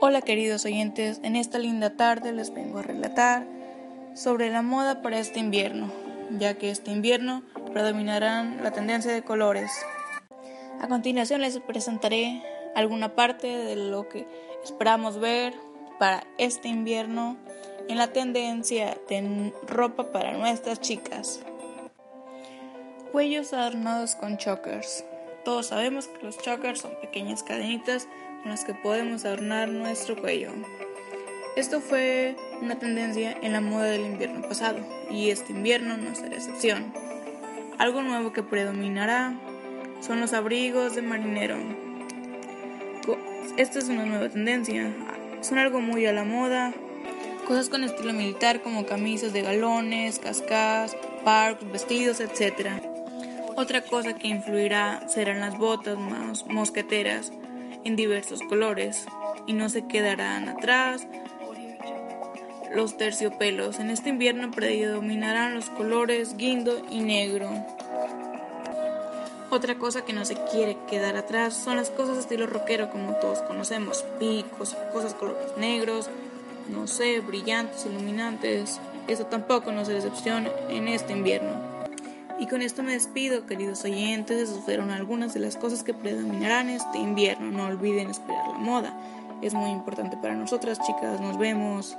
Hola queridos oyentes, en esta linda tarde les vengo a relatar sobre la moda para este invierno, ya que este invierno predominarán la tendencia de colores. A continuación les presentaré alguna parte de lo que esperamos ver para este invierno en la tendencia de ropa para nuestras chicas. Cuellos adornados con chokers. Todos sabemos que los chokers son pequeñas cadenitas con las que podemos adornar nuestro cuello. Esto fue una tendencia en la moda del invierno pasado y este invierno no será excepción. Algo nuevo que predominará son los abrigos de marinero. Esta es una nueva tendencia, son algo muy a la moda. Cosas con estilo militar como camisas de galones, cascas, parks, vestidos, etc. Otra cosa que influirá serán las botas más mosqueteras en diversos colores y no se quedarán atrás los terciopelos. En este invierno predominarán los colores guindo y negro. Otra cosa que no se quiere quedar atrás son las cosas estilo rockero como todos conocemos, picos, cosas colores negros, no sé, brillantes, iluminantes. Eso tampoco no será excepción en este invierno. Y con esto me despido, queridos oyentes. Esas fueron algunas de las cosas que predominarán este invierno. No olviden esperar la moda. Es muy importante para nosotras, chicas. Nos vemos.